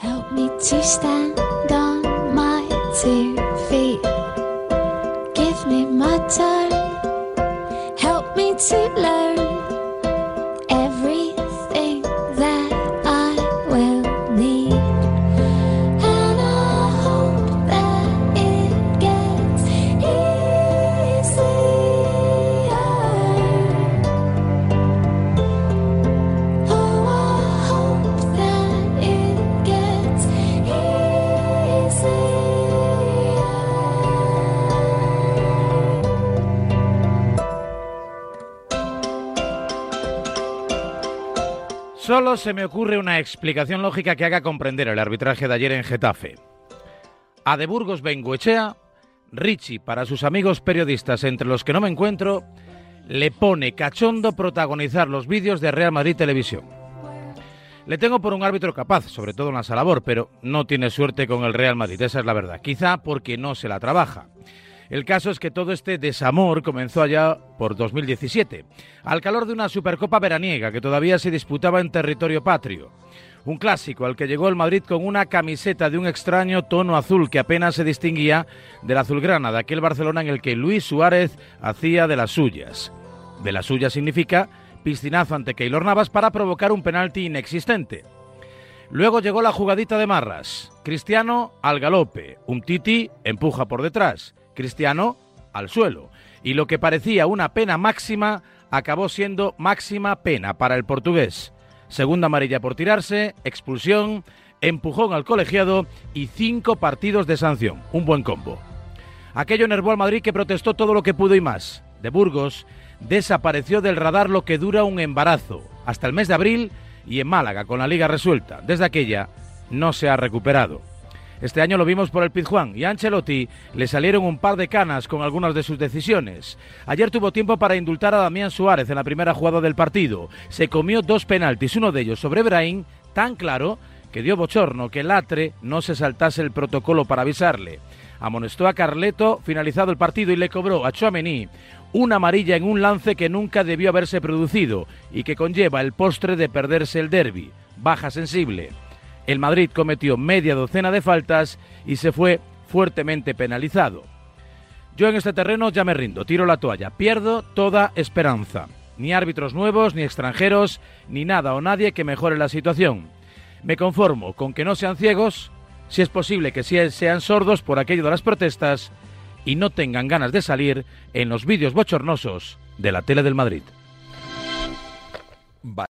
Help me to stand on my two feet. Give me my time. Help me to learn Solo se me ocurre una explicación lógica que haga comprender el arbitraje de ayer en Getafe. A de Burgos Bengoechea, Richie, para sus amigos periodistas entre los que no me encuentro, le pone cachondo protagonizar los vídeos de Real Madrid Televisión. Le tengo por un árbitro capaz, sobre todo en la labor, pero no tiene suerte con el Real Madrid, esa es la verdad. Quizá porque no se la trabaja. El caso es que todo este desamor comenzó allá por 2017, al calor de una Supercopa veraniega que todavía se disputaba en territorio patrio. Un clásico al que llegó el Madrid con una camiseta de un extraño tono azul que apenas se distinguía del azulgrana de aquel Barcelona en el que Luis Suárez hacía de las suyas. De las suyas significa piscinazo ante Keylor Navas para provocar un penalti inexistente. Luego llegó la jugadita de Marras. Cristiano al galope. Un Titi empuja por detrás. Cristiano al suelo. Y lo que parecía una pena máxima acabó siendo máxima pena para el portugués. Segunda amarilla por tirarse, expulsión, empujón al colegiado y cinco partidos de sanción. Un buen combo. Aquello enervó al Madrid que protestó todo lo que pudo y más. De Burgos desapareció del radar lo que dura un embarazo, hasta el mes de abril y en Málaga con la liga resuelta. Desde aquella no se ha recuperado. Este año lo vimos por el Pizjuán y Ancelotti le salieron un par de canas con algunas de sus decisiones. Ayer tuvo tiempo para indultar a Damián Suárez en la primera jugada del partido. Se comió dos penaltis, uno de ellos sobre Brahim, tan claro que dio bochorno que Latre no se saltase el protocolo para avisarle. Amonestó a Carleto finalizado el partido y le cobró a Chouameni una amarilla en un lance que nunca debió haberse producido y que conlleva el postre de perderse el derby. Baja sensible. El Madrid cometió media docena de faltas y se fue fuertemente penalizado. Yo en este terreno ya me rindo, tiro la toalla, pierdo toda esperanza. Ni árbitros nuevos, ni extranjeros, ni nada o nadie que mejore la situación. Me conformo con que no sean ciegos, si es posible que sean sordos por aquello de las protestas y no tengan ganas de salir en los vídeos bochornosos de la tele del Madrid.